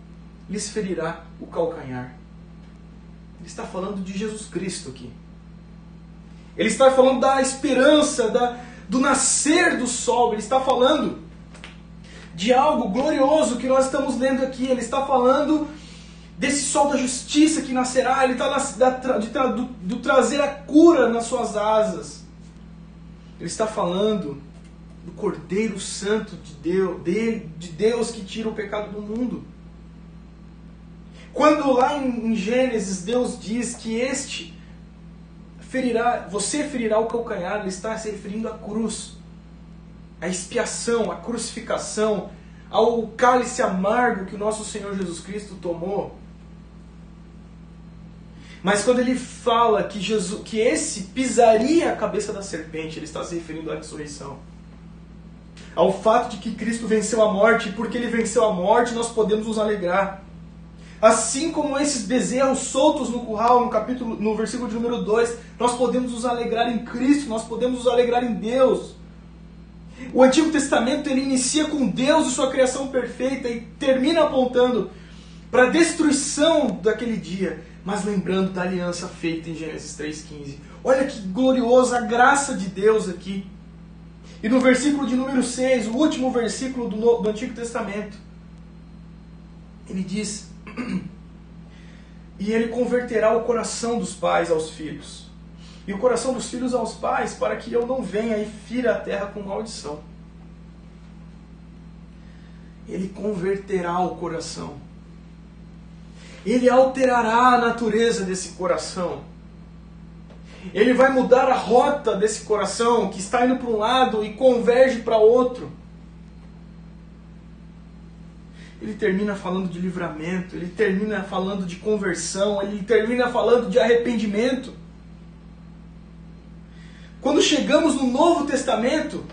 lhes ferirá o calcanhar. Ele está falando de Jesus Cristo aqui. Ele está falando da esperança, da, do nascer do sol. Ele está falando de algo glorioso que nós estamos lendo aqui. Ele está falando desse sol da justiça que nascerá. Ele está da, de, do, do trazer a cura nas suas asas. Ele está falando do Cordeiro Santo de Deus, de, de Deus que tira o pecado do mundo. Quando lá em Gênesis Deus diz que este ferirá, você ferirá o calcanhar, ele está se referindo à cruz, à expiação, à crucificação, ao cálice amargo que o nosso Senhor Jesus Cristo tomou. Mas quando ele fala que, Jesus, que esse pisaria a cabeça da serpente, ele está se referindo à ressurreição. Ao fato de que Cristo venceu a morte, e porque ele venceu a morte, nós podemos nos alegrar. Assim como esses bezerros soltos no curral, no capítulo, no versículo de número 2, nós podemos nos alegrar em Cristo, nós podemos nos alegrar em Deus. O Antigo Testamento ele inicia com Deus e sua criação perfeita e termina apontando para a destruição daquele dia, mas lembrando da aliança feita em Gênesis 3,15. Olha que gloriosa a graça de Deus aqui. E no versículo de número 6, o último versículo do, do Antigo Testamento, ele diz: E ele converterá o coração dos pais aos filhos, e o coração dos filhos aos pais, para que eu não venha e fira a terra com maldição. Ele converterá o coração. Ele alterará a natureza desse coração. Ele vai mudar a rota desse coração que está indo para um lado e converge para outro. Ele termina falando de livramento, ele termina falando de conversão, ele termina falando de arrependimento. Quando chegamos no Novo Testamento,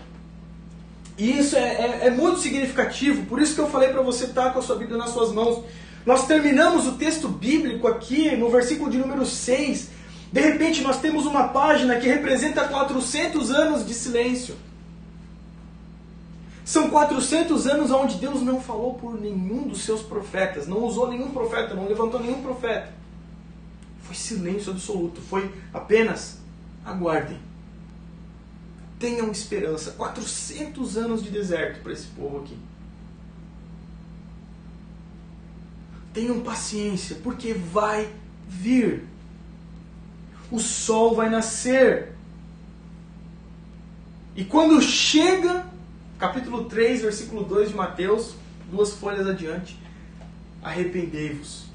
e isso é, é, é muito significativo, por isso que eu falei para você estar com a sua Bíblia nas suas mãos. Nós terminamos o texto bíblico aqui no versículo de número 6. De repente, nós temos uma página que representa 400 anos de silêncio. São 400 anos onde Deus não falou por nenhum dos seus profetas, não usou nenhum profeta, não levantou nenhum profeta. Foi silêncio absoluto, foi apenas aguardem. Tenham esperança. 400 anos de deserto para esse povo aqui. Tenham paciência, porque vai vir. O sol vai nascer. E quando chega capítulo 3, versículo 2 de Mateus, duas folhas adiante. Arrependei-vos,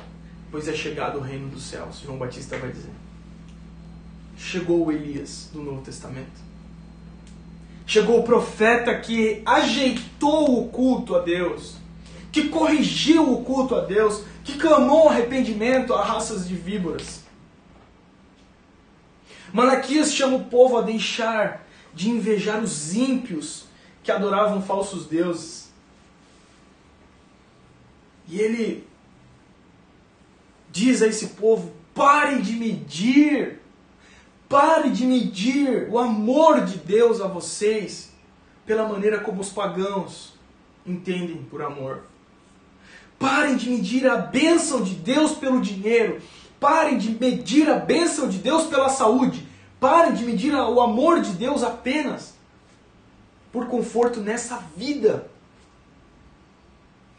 pois é chegado o reino dos céus. João Batista vai dizer. Chegou o Elias do Novo Testamento. Chegou o profeta que ajeitou o culto a Deus, que corrigiu o culto a Deus, que clamou arrependimento a raças de víboras. Malaquias chama o povo a deixar de invejar os ímpios que adoravam falsos deuses. E ele diz a esse povo: pare de medir, pare de medir o amor de Deus a vocês pela maneira como os pagãos entendem por amor. Parem de medir a bênção de Deus pelo dinheiro. Parem de medir a bênção de Deus pela saúde. Parem de medir o amor de Deus apenas por conforto nessa vida.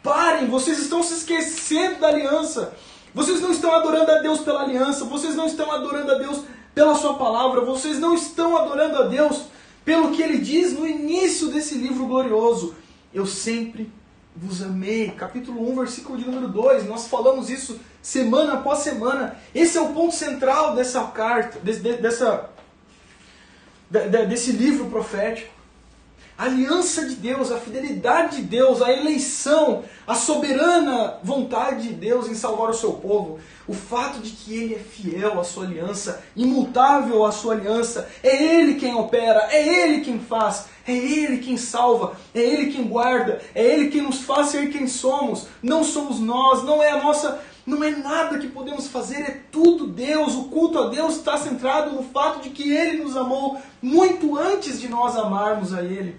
Parem, vocês estão se esquecendo da aliança. Vocês não estão adorando a Deus pela aliança, vocês não estão adorando a Deus pela sua palavra, vocês não estão adorando a Deus pelo que ele diz no início desse livro glorioso. Eu sempre vos amei. Capítulo 1, versículo de número 2. Nós falamos isso semana após semana. Esse é o ponto central dessa carta, desse, dessa, desse livro profético a aliança de Deus, a fidelidade de Deus, a eleição, a soberana vontade de Deus em salvar o seu povo, o fato de que Ele é fiel à sua aliança, imutável à sua aliança, é Ele quem opera, é Ele quem faz, é Ele quem salva, é Ele quem guarda, é Ele quem nos faz ser quem somos, não somos nós, não é a nossa não é nada que podemos fazer, é tudo Deus. O culto a Deus está centrado no fato de que Ele nos amou muito antes de nós amarmos a Ele.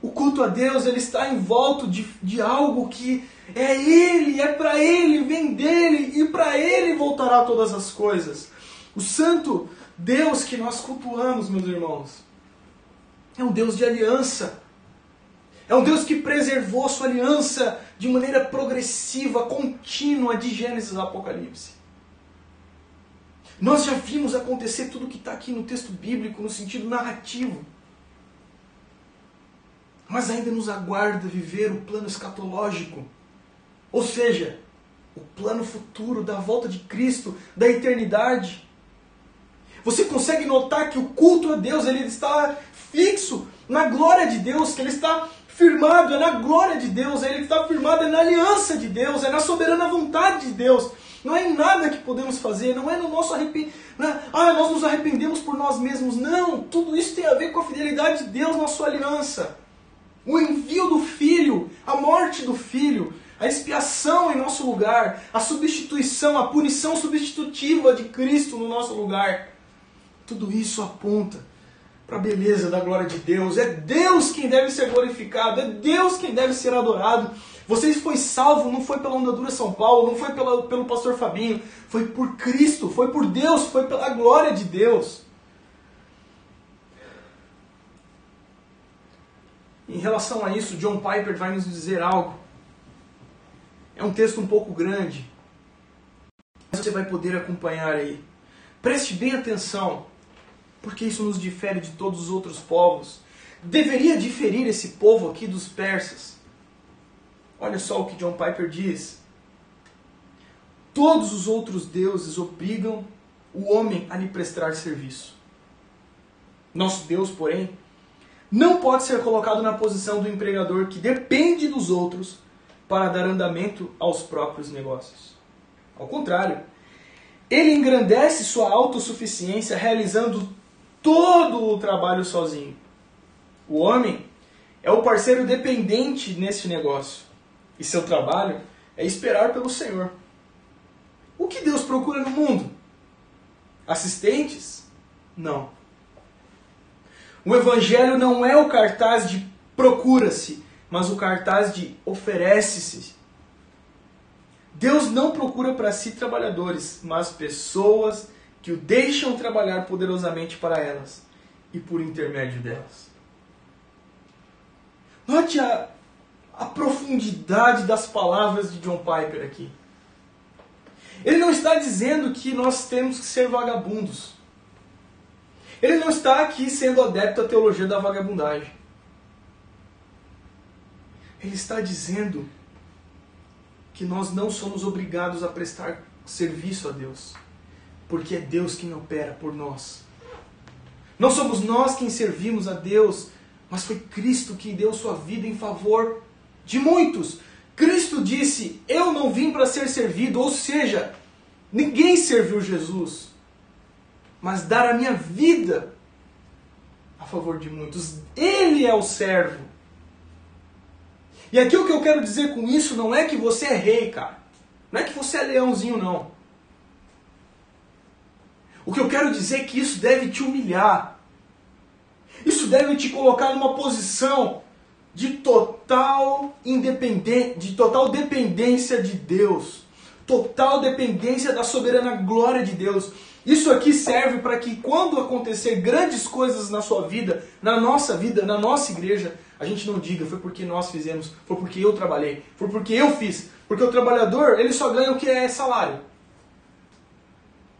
O culto a Deus ele está em volta de, de algo que é Ele, é para Ele, vem dele e para Ele voltará todas as coisas. O santo Deus que nós cultuamos, meus irmãos, é um Deus de aliança. É um Deus que preservou sua aliança de maneira progressiva, contínua, de Gênesis a Apocalipse. Nós já vimos acontecer tudo que está aqui no texto bíblico, no sentido narrativo. Mas ainda nos aguarda viver o plano escatológico. Ou seja, o plano futuro da volta de Cristo, da eternidade. Você consegue notar que o culto a Deus ele está fixo na glória de Deus, que ele está firmado é na glória de Deus, ele está firmado é na aliança de Deus, é na soberana vontade de Deus. Não é em nada que podemos fazer, não é no nosso arrependimento. É, ah, nós nos arrependemos por nós mesmos. Não, tudo isso tem a ver com a fidelidade de Deus na sua aliança o envio do Filho, a morte do Filho, a expiação em nosso lugar, a substituição, a punição substitutiva de Cristo no nosso lugar. Tudo isso aponta para a beleza da glória de Deus. É Deus quem deve ser glorificado, é Deus quem deve ser adorado. Vocês foi salvo, não foi pela Ondadura São Paulo, não foi pela, pelo pastor Fabinho, foi por Cristo, foi por Deus, foi pela glória de Deus. Em relação a isso, John Piper vai nos dizer algo. É um texto um pouco grande, mas você vai poder acompanhar aí. Preste bem atenção, porque isso nos difere de todos os outros povos. Deveria diferir esse povo aqui dos persas. Olha só o que John Piper diz. Todos os outros deuses obrigam o homem a lhe prestar serviço. Nosso Deus, porém, não pode ser colocado na posição do empregador que depende dos outros para dar andamento aos próprios negócios. Ao contrário, ele engrandece sua autossuficiência realizando todo o trabalho sozinho. O homem é o parceiro dependente neste negócio e seu trabalho é esperar pelo Senhor. O que Deus procura no mundo? Assistentes? Não. O Evangelho não é o cartaz de procura-se, mas o cartaz de oferece-se. Deus não procura para si trabalhadores, mas pessoas que o deixam trabalhar poderosamente para elas e por intermédio delas. Note a, a profundidade das palavras de John Piper aqui. Ele não está dizendo que nós temos que ser vagabundos. Ele não está aqui sendo adepto à teologia da vagabundagem. Ele está dizendo que nós não somos obrigados a prestar serviço a Deus, porque é Deus quem opera por nós. Não somos nós quem servimos a Deus, mas foi Cristo que deu sua vida em favor de muitos. Cristo disse: Eu não vim para ser servido, ou seja, ninguém serviu Jesus, mas dar a minha vida a favor de muitos. Ele é o servo. E aqui o que eu quero dizer com isso não é que você é rei, cara. Não é que você é leãozinho, não. O que eu quero dizer é que isso deve te humilhar. Isso deve te colocar numa posição de total independência, de total dependência de Deus, total dependência da soberana glória de Deus. Isso aqui serve para que quando acontecer grandes coisas na sua vida, na nossa vida, na nossa igreja, a gente não diga foi porque nós fizemos, foi porque eu trabalhei, foi porque eu fiz. Porque o trabalhador, ele só ganha o que é salário.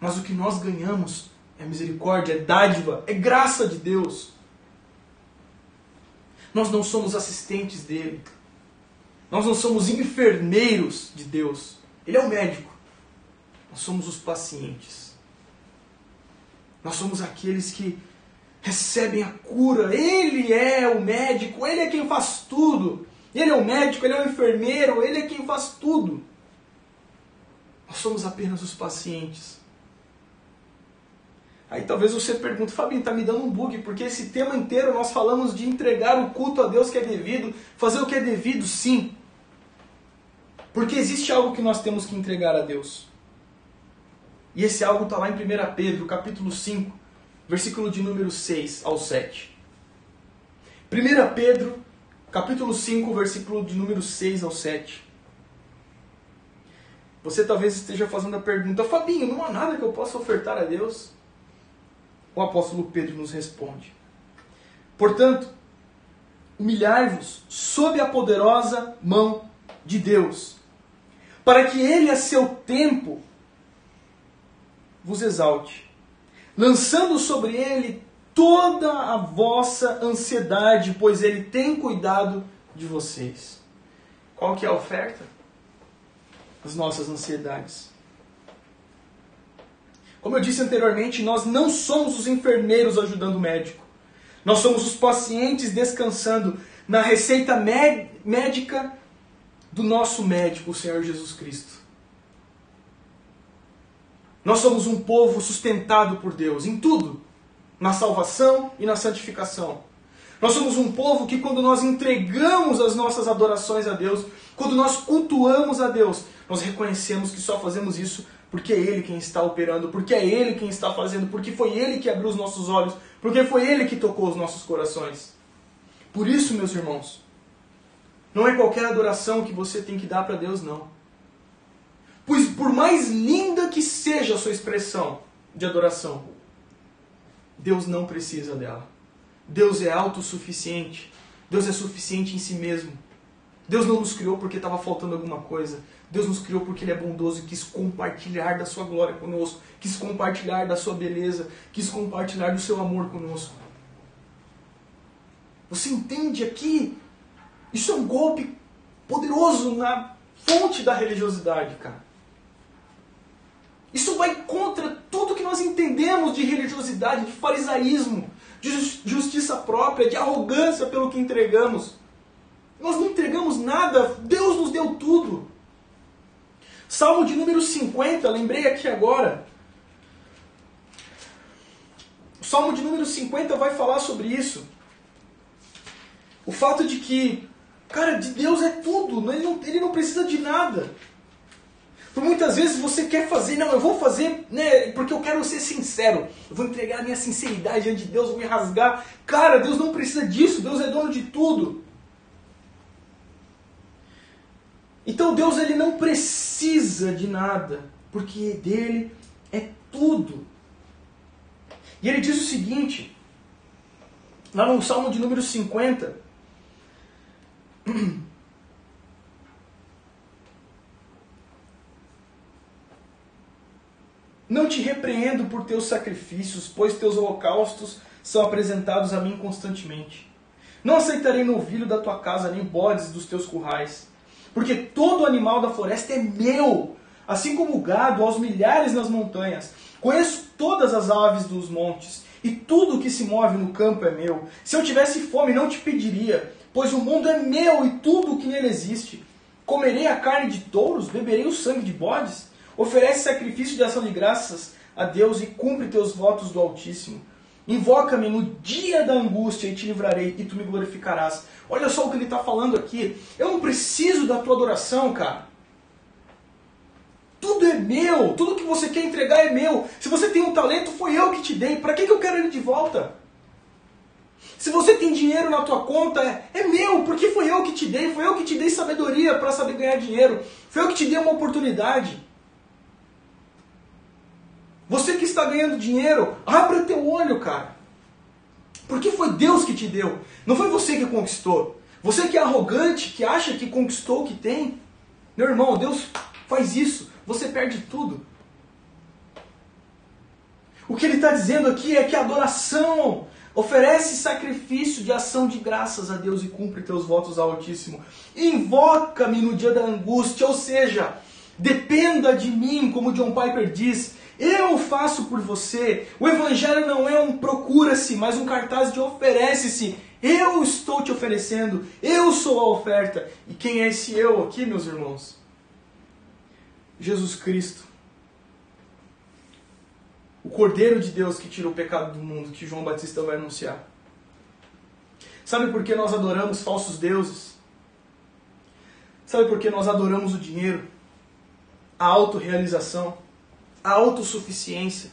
Mas o que nós ganhamos é misericórdia, é dádiva, é graça de Deus. Nós não somos assistentes dele. Nós não somos enfermeiros de Deus. Ele é o médico. Nós somos os pacientes. Nós somos aqueles que recebem a cura. Ele é o médico, ele é quem faz tudo. Ele é o médico, ele é o enfermeiro, ele é quem faz tudo. Nós somos apenas os pacientes. Aí talvez você pergunte, Fabinho, está me dando um bug, porque esse tema inteiro nós falamos de entregar o culto a Deus que é devido, fazer o que é devido, sim. Porque existe algo que nós temos que entregar a Deus. E esse algo está lá em 1 Pedro, capítulo 5, versículo de número 6 ao 7. 1 Pedro, capítulo 5, versículo de número 6 ao 7. Você talvez esteja fazendo a pergunta, Fabinho, não há nada que eu possa ofertar a Deus? O apóstolo Pedro nos responde: Portanto, humilhai-vos sob a poderosa mão de Deus, para que ele a seu tempo vos exalte, lançando sobre ele toda a vossa ansiedade, pois ele tem cuidado de vocês. Qual que é a oferta? As nossas ansiedades. Como eu disse anteriormente, nós não somos os enfermeiros ajudando o médico. Nós somos os pacientes descansando na receita médica do nosso médico, o Senhor Jesus Cristo. Nós somos um povo sustentado por Deus em tudo, na salvação e na santificação. Nós somos um povo que, quando nós entregamos as nossas adorações a Deus, quando nós cultuamos a Deus, nós reconhecemos que só fazemos isso porque é Ele quem está operando, porque é Ele quem está fazendo, porque foi Ele que abriu os nossos olhos Porque foi Ele que tocou os nossos corações. Por isso, meus irmãos, não é qualquer adoração que você tem que dar para Deus, não. Pois por mais linda que seja a sua expressão de adoração, Deus não precisa dela. Deus é autossuficiente. Deus é suficiente em si mesmo. Deus não nos criou porque estava faltando alguma coisa. Deus nos criou porque Ele é bondoso e quis compartilhar da sua glória conosco, quis compartilhar da sua beleza, quis compartilhar do seu amor conosco. Você entende aqui? Isso é um golpe poderoso na fonte da religiosidade, cara. Isso vai contra tudo que nós entendemos de religiosidade, de farisaísmo, de justiça própria, de arrogância pelo que entregamos. Nós não entregamos nada, Deus nos deu tudo. Salmo de número 50, lembrei aqui agora. O Salmo de número 50 vai falar sobre isso. O fato de que, cara, de Deus é tudo, ele não, ele não precisa de nada. Por muitas vezes você quer fazer, não, eu vou fazer, né, porque eu quero ser sincero. Eu vou entregar a minha sinceridade diante de Deus, vou me rasgar. Cara, Deus não precisa disso, Deus é dono de tudo. Então Deus ele não precisa de nada, porque dele é tudo. E ele diz o seguinte, lá no Salmo de número 50, Não te repreendo por teus sacrifícios, pois teus holocaustos são apresentados a mim constantemente. Não aceitarei novilho da tua casa, nem bodes dos teus currais. Porque todo animal da floresta é meu, assim como o gado aos milhares nas montanhas. Conheço todas as aves dos montes, e tudo que se move no campo é meu. Se eu tivesse fome, não te pediria, pois o mundo é meu e tudo o que nele existe. Comerei a carne de touros, beberei o sangue de bodes. Oferece sacrifício de ação de graças a Deus e cumpre teus votos do Altíssimo. Invoca-me no dia da angústia e te livrarei e tu me glorificarás. Olha só o que ele está falando aqui. Eu não preciso da tua adoração, cara. Tudo é meu. Tudo que você quer entregar é meu. Se você tem um talento, foi eu que te dei. Para que, que eu quero ele de volta? Se você tem dinheiro na tua conta, é, é meu, porque foi eu que te dei. Foi eu que te dei sabedoria para saber ganhar dinheiro. Foi eu que te dei uma oportunidade. Você que está ganhando dinheiro, abra teu olho, cara. Porque foi Deus que te deu. Não foi você que conquistou. Você que é arrogante, que acha que conquistou o que tem. Meu irmão, Deus faz isso. Você perde tudo. O que ele está dizendo aqui é que a adoração oferece sacrifício de ação de graças a Deus e cumpre teus votos ao Altíssimo. Invoca-me no dia da angústia, ou seja, dependa de mim, como John Piper diz, eu faço por você. O Evangelho não é um procura-se, mas um cartaz de oferece-se. Eu estou te oferecendo. Eu sou a oferta. E quem é esse eu aqui, meus irmãos? Jesus Cristo. O Cordeiro de Deus que tira o pecado do mundo, que João Batista vai anunciar. Sabe por que nós adoramos falsos deuses? Sabe por que nós adoramos o dinheiro? A autorrealização? A autossuficiência.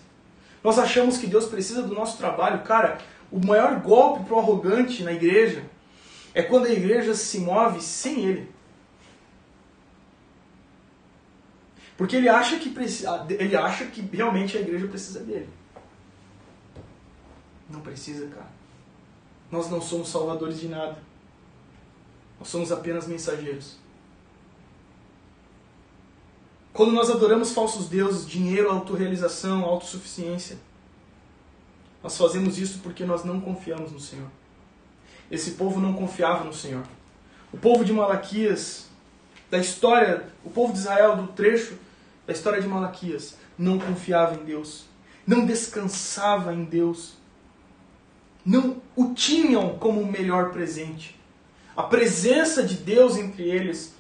Nós achamos que Deus precisa do nosso trabalho. Cara, o maior golpe para o arrogante na igreja é quando a igreja se move sem ele. Porque ele acha que precisa, ele acha que realmente a igreja precisa dele. Não precisa, cara. Nós não somos salvadores de nada. Nós somos apenas mensageiros. Quando nós adoramos falsos deuses, dinheiro, autorrealização, autossuficiência, nós fazemos isso porque nós não confiamos no Senhor. Esse povo não confiava no Senhor. O povo de Malaquias, da história, o povo de Israel, do trecho da história de Malaquias, não confiava em Deus, não descansava em Deus, não o tinham como o melhor presente. A presença de Deus entre eles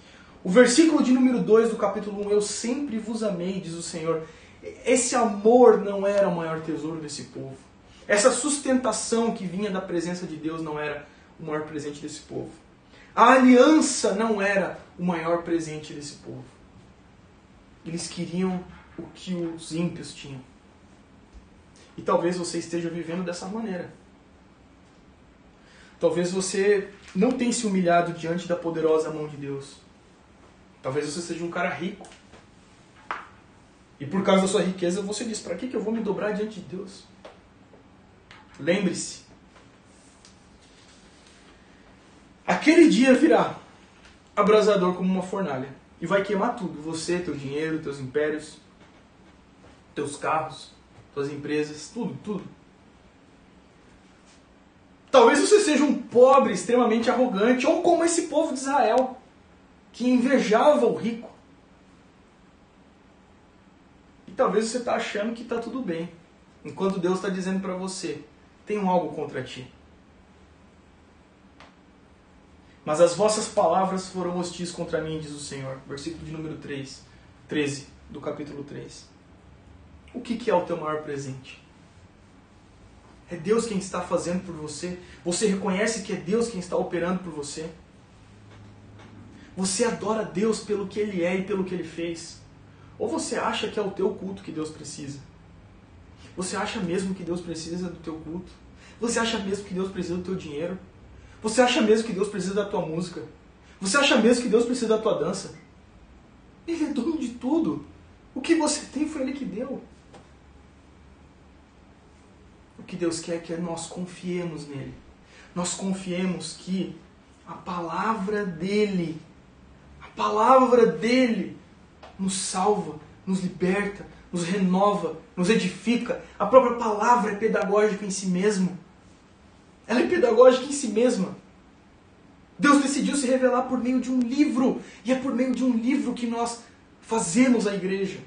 o versículo de número 2 do capítulo 1, eu sempre vos amei, diz o Senhor. Esse amor não era o maior tesouro desse povo. Essa sustentação que vinha da presença de Deus não era o maior presente desse povo. A aliança não era o maior presente desse povo. Eles queriam o que os ímpios tinham. E talvez você esteja vivendo dessa maneira. Talvez você não tenha se humilhado diante da poderosa mão de Deus. Talvez você seja um cara rico. E por causa da sua riqueza você diz: para que, que eu vou me dobrar diante de Deus? Lembre-se. Aquele dia virá abrasador como uma fornalha e vai queimar tudo: você, teu dinheiro, teus impérios, teus carros, tuas empresas, tudo, tudo. Talvez você seja um pobre extremamente arrogante, ou como esse povo de Israel, que invejava o rico. E talvez você está achando que está tudo bem, enquanto Deus está dizendo para você: tenho algo contra ti. Mas as vossas palavras foram hostis contra mim, diz o Senhor. Versículo de número 3, 13 do capítulo 3. O que, que é o teu maior presente? É Deus quem está fazendo por você? Você reconhece que é Deus quem está operando por você? Você adora Deus pelo que Ele é e pelo que Ele fez? Ou você acha que é o teu culto que Deus precisa? Você acha mesmo que Deus precisa do teu culto? Você acha mesmo que Deus precisa do teu dinheiro? Você acha mesmo que Deus precisa da tua música? Você acha mesmo que Deus precisa da tua dança? Ele é dono de tudo. O que você tem foi Ele que deu. O que Deus quer é que nós confiemos nele. Nós confiemos que a palavra dele, palavra dele, nos salva, nos liberta, nos renova, nos edifica. A própria palavra é pedagógica em si mesma. Ela é pedagógica em si mesma. Deus decidiu se revelar por meio de um livro, e é por meio de um livro que nós fazemos a igreja.